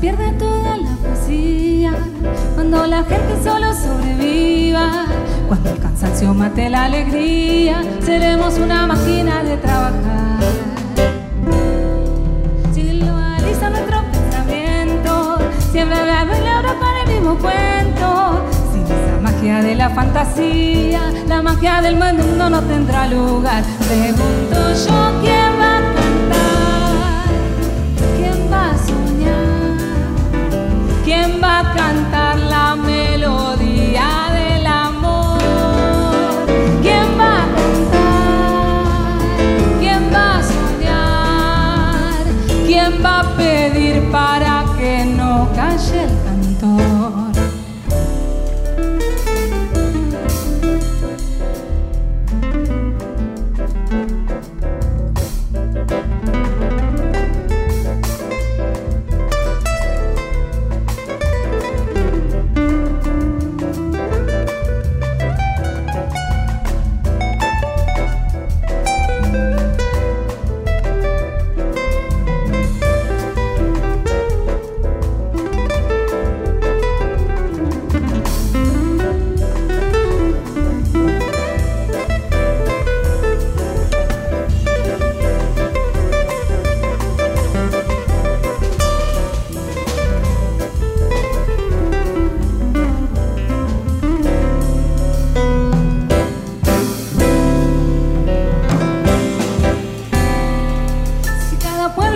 pierde toda la poesía, cuando la gente solo sobreviva, cuando el cansancio mate la alegría, seremos una máquina de trabajar. Si lo alisa nuestro pensamiento, siempre bebe la hora para el mismo cuento. Sin esa magia de la fantasía, la magia del mundo no tendrá lugar. Pregunto yo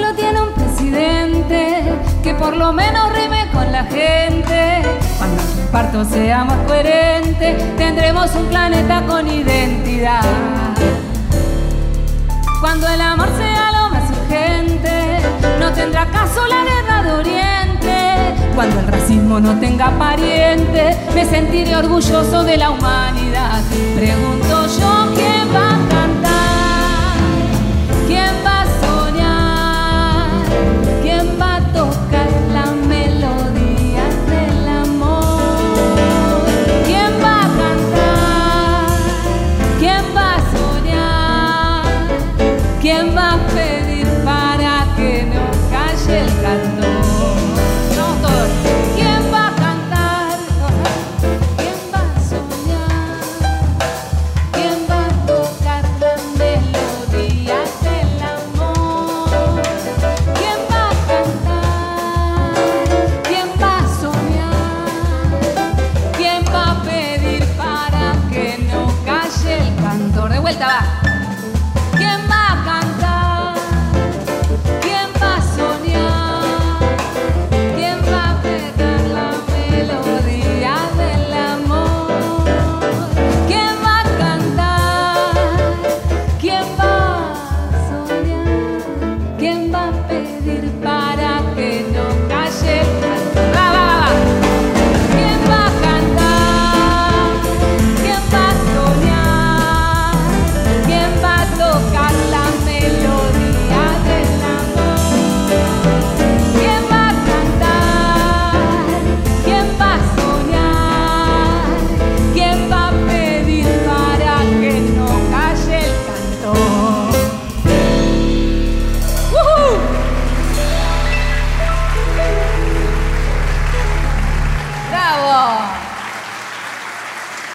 pueblo tiene un presidente que por lo menos rime con la gente, cuando el parto sea más coherente, tendremos un planeta con identidad. Cuando el amor sea lo más urgente, no tendrá caso la guerra de Oriente. Cuando el racismo no tenga pariente, me sentiré orgulloso de la humanidad. Pregunto yo quién va ¿Quién va a cantar? ¿Quién va a soñar? ¿Quién va a pegar la melodía del amor? ¿Quién va a cantar? ¿Quién va a soñar? ¿Quién va a pedir para que no calle?